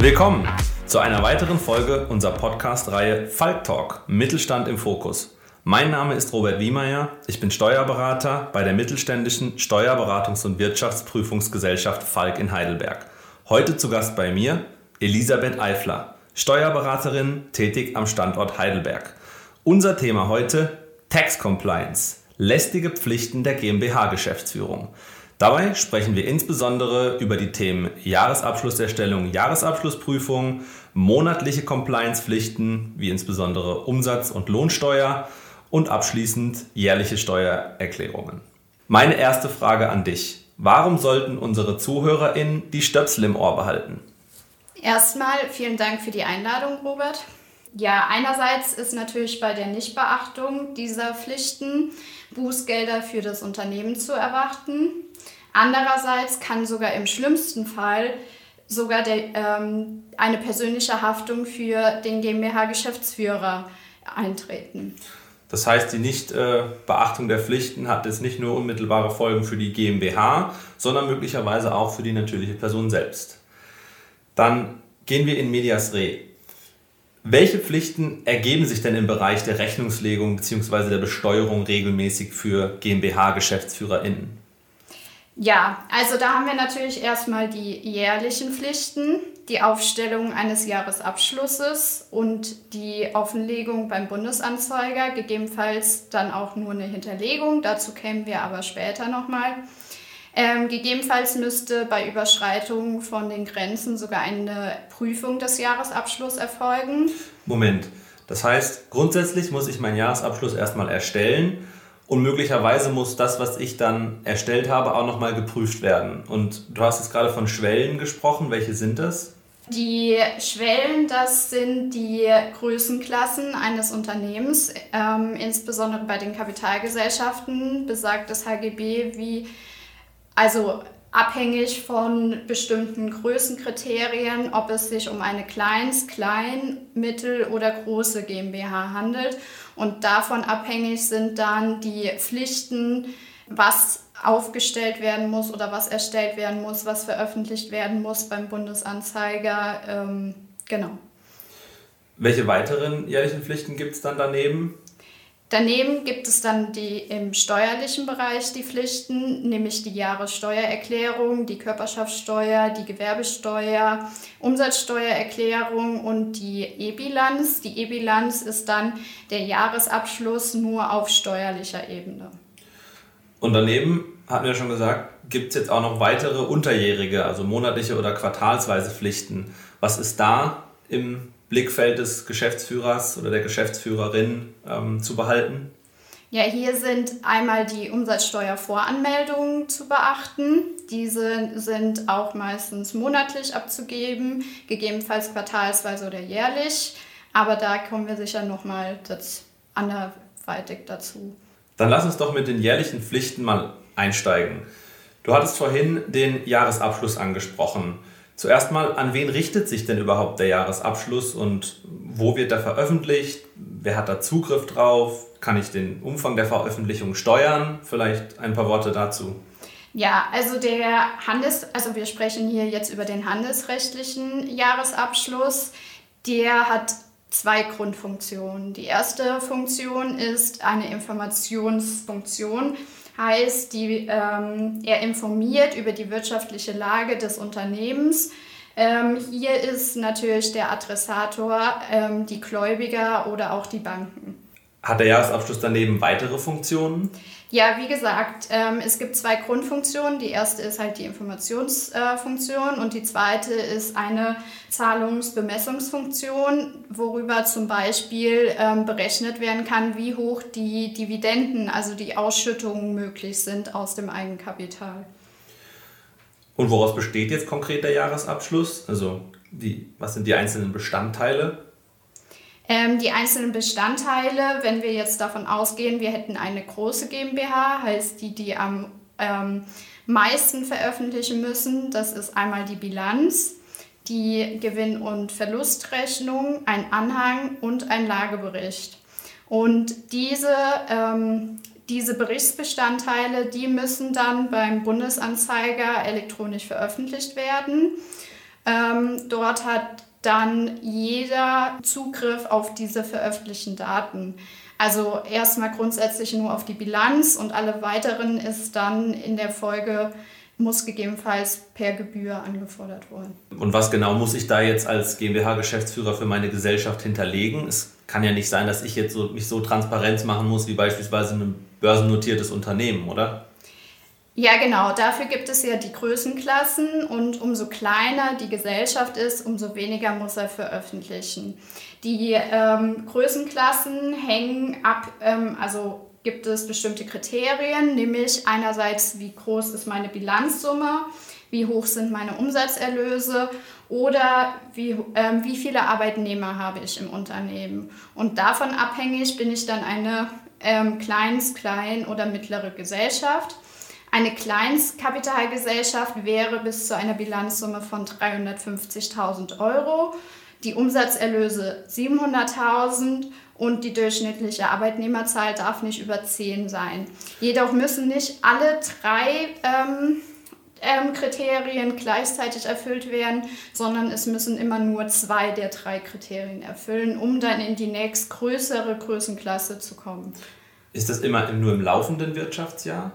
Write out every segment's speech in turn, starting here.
Willkommen zu einer weiteren Folge unserer Podcast-Reihe Falk Talk Mittelstand im Fokus. Mein Name ist Robert Wiemeyer, ich bin Steuerberater bei der mittelständischen Steuerberatungs- und Wirtschaftsprüfungsgesellschaft Falk in Heidelberg. Heute zu Gast bei mir Elisabeth Eifler, Steuerberaterin, tätig am Standort Heidelberg. Unser Thema heute Tax Compliance, lästige Pflichten der GmbH-Geschäftsführung. Dabei sprechen wir insbesondere über die Themen Jahresabschlusserstellung, Jahresabschlussprüfung, monatliche Compliance-Pflichten wie insbesondere Umsatz- und Lohnsteuer und abschließend jährliche Steuererklärungen. Meine erste Frage an dich. Warum sollten unsere ZuhörerInnen die Stöpsel im Ohr behalten? Erstmal vielen Dank für die Einladung, Robert. Ja, einerseits ist natürlich bei der Nichtbeachtung dieser Pflichten Bußgelder für das Unternehmen zu erwarten. Andererseits kann sogar im schlimmsten Fall sogar der, ähm, eine persönliche Haftung für den GmbH-Geschäftsführer eintreten. Das heißt, die Nichtbeachtung der Pflichten hat jetzt nicht nur unmittelbare Folgen für die GmbH, sondern möglicherweise auch für die natürliche Person selbst. Dann gehen wir in Medias Re. Welche Pflichten ergeben sich denn im Bereich der Rechnungslegung bzw. der Besteuerung regelmäßig für GmbH-GeschäftsführerInnen? Ja, also da haben wir natürlich erstmal die jährlichen Pflichten, die Aufstellung eines Jahresabschlusses und die Offenlegung beim Bundesanzeiger, gegebenenfalls dann auch nur eine Hinterlegung, dazu kämen wir aber später nochmal. Ähm, gegebenenfalls müsste bei Überschreitung von den Grenzen sogar eine Prüfung des Jahresabschlusses erfolgen. Moment, das heißt, grundsätzlich muss ich meinen Jahresabschluss erstmal erstellen und möglicherweise muss das, was ich dann erstellt habe, auch nochmal geprüft werden. Und du hast jetzt gerade von Schwellen gesprochen. Welche sind das? Die Schwellen, das sind die Größenklassen eines Unternehmens. Ähm, insbesondere bei den Kapitalgesellschaften besagt das HGB, wie, also abhängig von bestimmten Größenkriterien, ob es sich um eine Kleins-, Klein-, Mittel- oder große GmbH handelt. Und davon abhängig sind dann die Pflichten, was aufgestellt werden muss oder was erstellt werden muss, was veröffentlicht werden muss beim Bundesanzeiger. Ähm, genau. Welche weiteren jährlichen Pflichten gibt es dann daneben? Daneben gibt es dann die im steuerlichen Bereich die Pflichten, nämlich die Jahressteuererklärung, die Körperschaftssteuer, die Gewerbesteuer, Umsatzsteuererklärung und die E-Bilanz. Die E-Bilanz ist dann der Jahresabschluss nur auf steuerlicher Ebene. Und daneben hatten wir schon gesagt, gibt es jetzt auch noch weitere unterjährige, also monatliche oder quartalsweise Pflichten. Was ist da im Blickfeld des Geschäftsführers oder der Geschäftsführerin ähm, zu behalten? Ja, hier sind einmal die Umsatzsteuervoranmeldungen zu beachten. Diese sind auch meistens monatlich abzugeben, gegebenenfalls quartalsweise oder jährlich. Aber da kommen wir sicher nochmal anderweitig dazu. Dann lass uns doch mit den jährlichen Pflichten mal einsteigen. Du hattest vorhin den Jahresabschluss angesprochen. Zuerst mal, an wen richtet sich denn überhaupt der Jahresabschluss und wo wird er veröffentlicht? Wer hat da Zugriff drauf? Kann ich den Umfang der Veröffentlichung steuern? Vielleicht ein paar Worte dazu. Ja, also der Handels, also wir sprechen hier jetzt über den handelsrechtlichen Jahresabschluss. Der hat zwei Grundfunktionen. Die erste Funktion ist eine Informationsfunktion heißt, die, ähm, er informiert über die wirtschaftliche Lage des Unternehmens. Ähm, hier ist natürlich der Adressator ähm, die Gläubiger oder auch die Banken. Hat der Jahresabschluss daneben weitere Funktionen? Ja, wie gesagt, ähm, es gibt zwei Grundfunktionen. Die erste ist halt die Informationsfunktion und die zweite ist eine Zahlungsbemessungsfunktion, worüber zum Beispiel ähm, berechnet werden kann, wie hoch die Dividenden, also die Ausschüttungen möglich sind aus dem Eigenkapital. Und woraus besteht jetzt konkret der Jahresabschluss? Also die, was sind die einzelnen Bestandteile? Ähm, die einzelnen Bestandteile, wenn wir jetzt davon ausgehen, wir hätten eine große GmbH, heißt die, die am ähm, meisten veröffentlichen müssen, das ist einmal die Bilanz, die Gewinn- und Verlustrechnung, ein Anhang und ein Lagebericht. Und diese, ähm, diese Berichtsbestandteile, die müssen dann beim Bundesanzeiger elektronisch veröffentlicht werden. Ähm, dort hat dann jeder Zugriff auf diese veröffentlichten Daten. Also erstmal grundsätzlich nur auf die Bilanz und alle weiteren ist dann in der Folge muss gegebenenfalls per Gebühr angefordert worden. Und was genau muss ich da jetzt als GmbH-Geschäftsführer für meine Gesellschaft hinterlegen? Es kann ja nicht sein, dass ich jetzt so, mich so transparent machen muss wie beispielsweise ein börsennotiertes Unternehmen, oder? Ja, genau. Dafür gibt es ja die Größenklassen und umso kleiner die Gesellschaft ist, umso weniger muss er veröffentlichen. Die ähm, Größenklassen hängen ab, ähm, also gibt es bestimmte Kriterien, nämlich einerseits, wie groß ist meine Bilanzsumme, wie hoch sind meine Umsatzerlöse oder wie, ähm, wie viele Arbeitnehmer habe ich im Unternehmen. Und davon abhängig bin ich dann eine ähm, Kleins-, Klein- oder mittlere Gesellschaft. Eine Kleinstkapitalgesellschaft wäre bis zu einer Bilanzsumme von 350.000 Euro, die Umsatzerlöse 700.000 und die durchschnittliche Arbeitnehmerzahl darf nicht über 10 sein. Jedoch müssen nicht alle drei ähm, ähm, Kriterien gleichzeitig erfüllt werden, sondern es müssen immer nur zwei der drei Kriterien erfüllen, um dann in die nächstgrößere Größenklasse zu kommen. Ist das immer nur im laufenden Wirtschaftsjahr?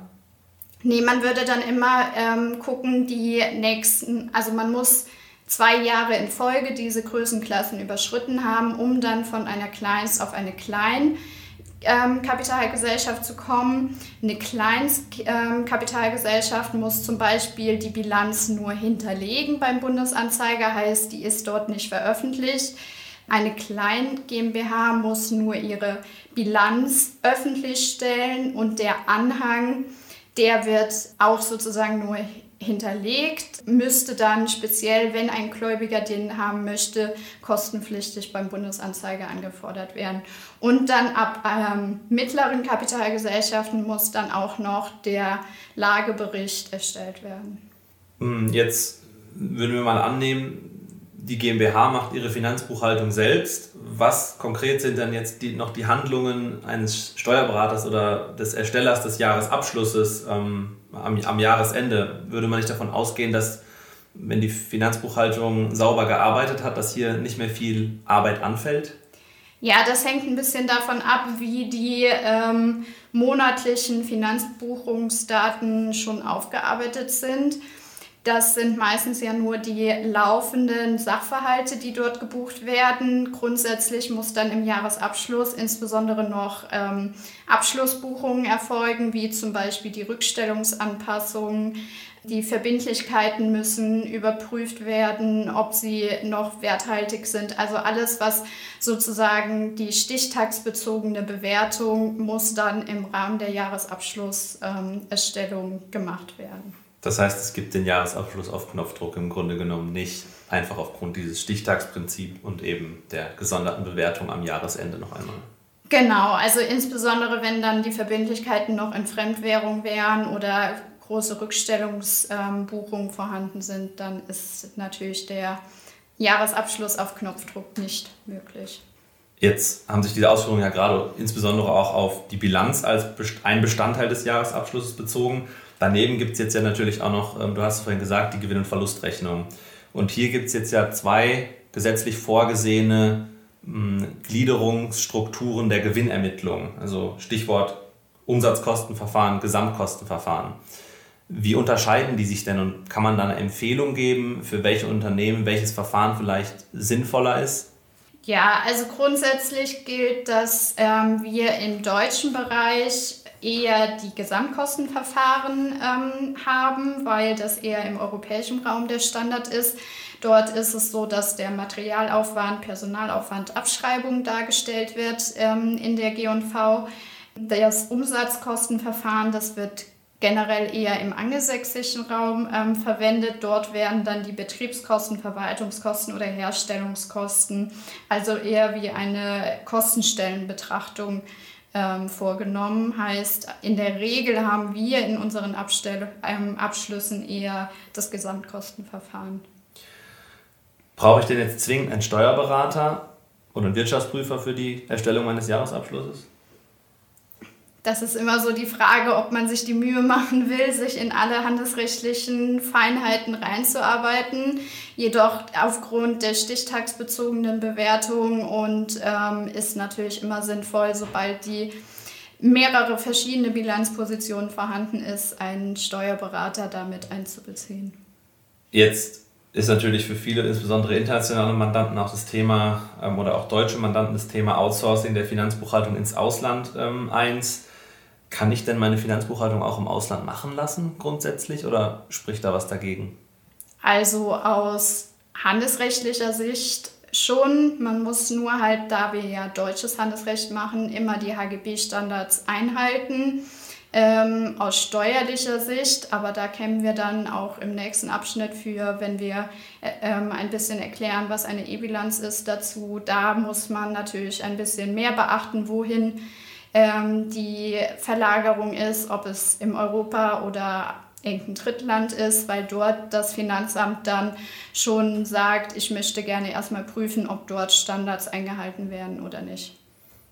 Nee, man würde dann immer ähm, gucken, die nächsten, also man muss zwei Jahre in Folge diese Größenklassen überschritten haben, um dann von einer Kleinst auf eine Klein ähm, zu kommen. Eine Kleinstkapitalgesellschaft ähm, muss zum Beispiel die Bilanz nur hinterlegen beim Bundesanzeiger, heißt, die ist dort nicht veröffentlicht. Eine Klein GmbH muss nur ihre Bilanz öffentlich stellen und der Anhang, der wird auch sozusagen nur hinterlegt, müsste dann speziell, wenn ein Gläubiger den haben möchte, kostenpflichtig beim Bundesanzeiger angefordert werden. Und dann ab ähm, mittleren Kapitalgesellschaften muss dann auch noch der Lagebericht erstellt werden. Hm, jetzt würden wir mal annehmen, die GmbH macht ihre Finanzbuchhaltung selbst. Was konkret sind dann jetzt die, noch die Handlungen eines Steuerberaters oder des Erstellers des Jahresabschlusses ähm, am, am Jahresende? Würde man nicht davon ausgehen, dass wenn die Finanzbuchhaltung sauber gearbeitet hat, dass hier nicht mehr viel Arbeit anfällt? Ja, das hängt ein bisschen davon ab, wie die ähm, monatlichen Finanzbuchungsdaten schon aufgearbeitet sind. Das sind meistens ja nur die laufenden Sachverhalte, die dort gebucht werden. Grundsätzlich muss dann im Jahresabschluss insbesondere noch ähm, Abschlussbuchungen erfolgen, wie zum Beispiel die Rückstellungsanpassungen. Die Verbindlichkeiten müssen überprüft werden, ob sie noch werthaltig sind. Also alles, was sozusagen die stichtagsbezogene Bewertung muss dann im Rahmen der Jahresabschlusserstellung ähm, gemacht werden. Das heißt, es gibt den Jahresabschluss auf Knopfdruck im Grunde genommen nicht, einfach aufgrund dieses Stichtagsprinzips und eben der gesonderten Bewertung am Jahresende noch einmal. Genau, also insbesondere wenn dann die Verbindlichkeiten noch in Fremdwährung wären oder große Rückstellungsbuchungen vorhanden sind, dann ist natürlich der Jahresabschluss auf Knopfdruck nicht möglich. Jetzt haben sich diese Ausführungen ja gerade insbesondere auch auf die Bilanz als ein Bestandteil des Jahresabschlusses bezogen. Daneben gibt es jetzt ja natürlich auch noch, ähm, du hast es vorhin gesagt, die Gewinn- und Verlustrechnung. Und hier gibt es jetzt ja zwei gesetzlich vorgesehene hm, Gliederungsstrukturen der Gewinnermittlung. Also Stichwort Umsatzkostenverfahren, Gesamtkostenverfahren. Wie unterscheiden die sich denn und kann man da eine Empfehlung geben, für welche Unternehmen welches Verfahren vielleicht sinnvoller ist? Ja, also grundsätzlich gilt, dass ähm, wir im deutschen Bereich eher die Gesamtkostenverfahren ähm, haben, weil das eher im europäischen Raum der Standard ist. Dort ist es so, dass der Materialaufwand, Personalaufwand, Abschreibung dargestellt wird ähm, in der G&V. Das Umsatzkostenverfahren, das wird generell eher im angelsächsischen Raum ähm, verwendet. Dort werden dann die Betriebskosten, Verwaltungskosten oder Herstellungskosten, also eher wie eine Kostenstellenbetrachtung ähm, vorgenommen. Heißt, in der Regel haben wir in unseren Abstell ähm, Abschlüssen eher das Gesamtkostenverfahren. Brauche ich denn jetzt zwingend einen Steuerberater oder einen Wirtschaftsprüfer für die Erstellung meines Jahresabschlusses? Das ist immer so die Frage, ob man sich die Mühe machen will, sich in alle handelsrechtlichen Feinheiten reinzuarbeiten. Jedoch aufgrund der stichtagsbezogenen Bewertung und ähm, ist natürlich immer sinnvoll, sobald die mehrere verschiedene Bilanzpositionen vorhanden ist, einen Steuerberater damit einzubeziehen. Jetzt ist natürlich für viele, insbesondere internationale Mandanten, auch das Thema ähm, oder auch deutsche Mandanten das Thema Outsourcing der Finanzbuchhaltung ins Ausland ähm, eins. Kann ich denn meine Finanzbuchhaltung auch im Ausland machen lassen, grundsätzlich, oder spricht da was dagegen? Also aus handelsrechtlicher Sicht schon. Man muss nur halt, da wir ja deutsches Handelsrecht machen, immer die HGB-Standards einhalten. Ähm, aus steuerlicher Sicht, aber da kämen wir dann auch im nächsten Abschnitt für, wenn wir äh, ähm, ein bisschen erklären, was eine E-Bilanz ist, dazu. Da muss man natürlich ein bisschen mehr beachten, wohin ähm, die Verlagerung ist, ob es im Europa oder irgendein Drittland ist, weil dort das Finanzamt dann schon sagt, ich möchte gerne erstmal prüfen, ob dort Standards eingehalten werden oder nicht.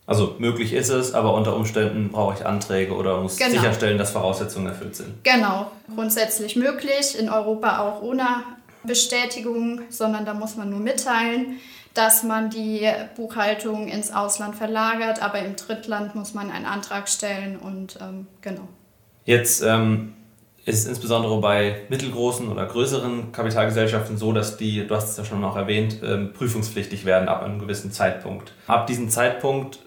Also möglich ist es, aber unter Umständen brauche ich Anträge oder muss genau. sicherstellen, dass Voraussetzungen erfüllt sind. Genau, grundsätzlich möglich, in Europa auch ohne Bestätigung, sondern da muss man nur mitteilen dass man die Buchhaltung ins Ausland verlagert, aber im Drittland muss man einen Antrag stellen und ähm, genau. Jetzt ähm, ist es insbesondere bei mittelgroßen oder größeren Kapitalgesellschaften so, dass die, du hast es ja schon noch erwähnt, ähm, prüfungspflichtig werden ab einem gewissen Zeitpunkt. Ab diesem Zeitpunkt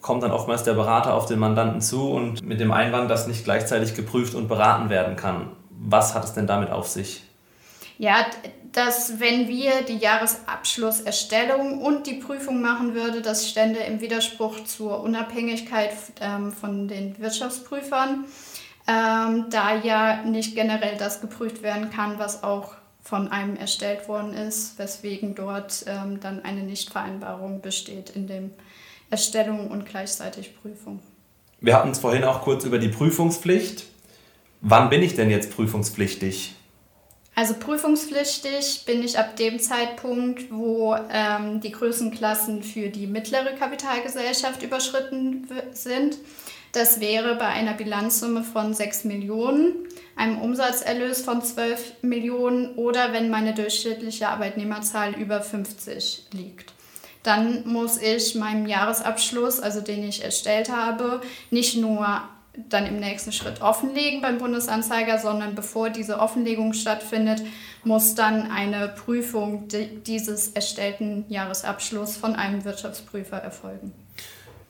kommt dann oftmals der Berater auf den Mandanten zu und mit dem Einwand, dass nicht gleichzeitig geprüft und beraten werden kann. Was hat es denn damit auf sich? Ja, dass wenn wir die Jahresabschlusserstellung und die Prüfung machen würde, das stände im Widerspruch zur Unabhängigkeit ähm, von den Wirtschaftsprüfern, ähm, da ja nicht generell das geprüft werden kann, was auch von einem erstellt worden ist, weswegen dort ähm, dann eine Nichtvereinbarung besteht in dem Erstellung und gleichzeitig Prüfung. Wir hatten es vorhin auch kurz über die Prüfungspflicht. Wann bin ich denn jetzt prüfungspflichtig? Also prüfungspflichtig bin ich ab dem Zeitpunkt, wo ähm, die Größenklassen für die mittlere Kapitalgesellschaft überschritten sind. Das wäre bei einer Bilanzsumme von 6 Millionen, einem Umsatzerlös von 12 Millionen oder wenn meine durchschnittliche Arbeitnehmerzahl über 50 liegt. Dann muss ich meinem Jahresabschluss, also den ich erstellt habe, nicht nur dann im nächsten Schritt offenlegen beim Bundesanzeiger, sondern bevor diese Offenlegung stattfindet, muss dann eine Prüfung dieses erstellten Jahresabschlusses von einem Wirtschaftsprüfer erfolgen.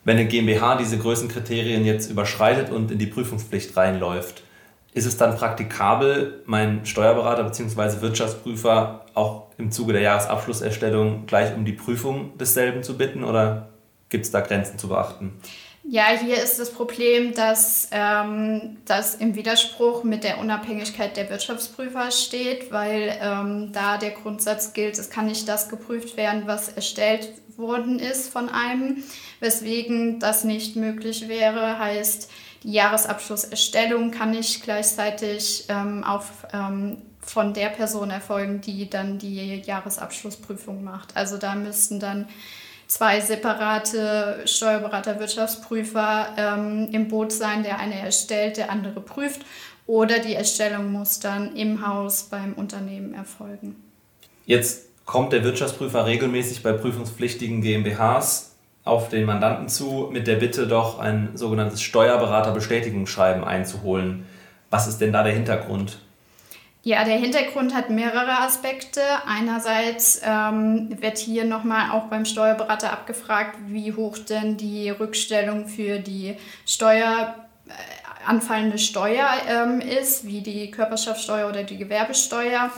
Wenn eine GmbH diese Größenkriterien jetzt überschreitet und in die Prüfungspflicht reinläuft, ist es dann praktikabel, meinen Steuerberater bzw. Wirtschaftsprüfer auch im Zuge der Jahresabschlusserstellung gleich um die Prüfung desselben zu bitten oder gibt es da Grenzen zu beachten? Ja, hier ist das Problem, dass ähm, das im Widerspruch mit der Unabhängigkeit der Wirtschaftsprüfer steht, weil ähm, da der Grundsatz gilt, es kann nicht das geprüft werden, was erstellt worden ist von einem, weswegen das nicht möglich wäre, heißt, die Jahresabschlusserstellung kann nicht gleichzeitig ähm, auf, ähm, von der Person erfolgen, die dann die Jahresabschlussprüfung macht. Also da müssten dann zwei separate Steuerberater, Wirtschaftsprüfer ähm, im Boot sein, der eine erstellt, der andere prüft. Oder die Erstellung muss dann im Haus beim Unternehmen erfolgen. Jetzt kommt der Wirtschaftsprüfer regelmäßig bei prüfungspflichtigen GmbHs auf den Mandanten zu mit der Bitte, doch ein sogenanntes Steuerberaterbestätigungsschreiben einzuholen. Was ist denn da der Hintergrund? Ja, der Hintergrund hat mehrere Aspekte. Einerseits ähm, wird hier nochmal auch beim Steuerberater abgefragt, wie hoch denn die Rückstellung für die Steuer, äh, anfallende Steuer ähm, ist, wie die Körperschaftssteuer oder die Gewerbesteuer.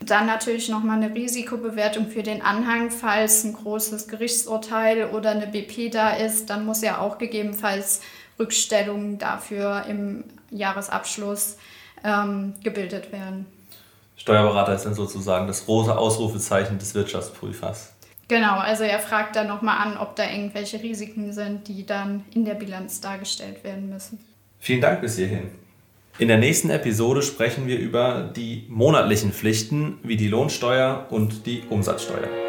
Dann natürlich nochmal eine Risikobewertung für den Anhang, falls ein großes Gerichtsurteil oder eine BP da ist, dann muss ja auch gegebenenfalls Rückstellungen dafür im Jahresabschluss ähm, gebildet werden. Steuerberater ist dann sozusagen das große Ausrufezeichen des Wirtschaftsprüfers. Genau, also er fragt dann nochmal an, ob da irgendwelche Risiken sind, die dann in der Bilanz dargestellt werden müssen. Vielen Dank bis hierhin. In der nächsten Episode sprechen wir über die monatlichen Pflichten wie die Lohnsteuer und die Umsatzsteuer.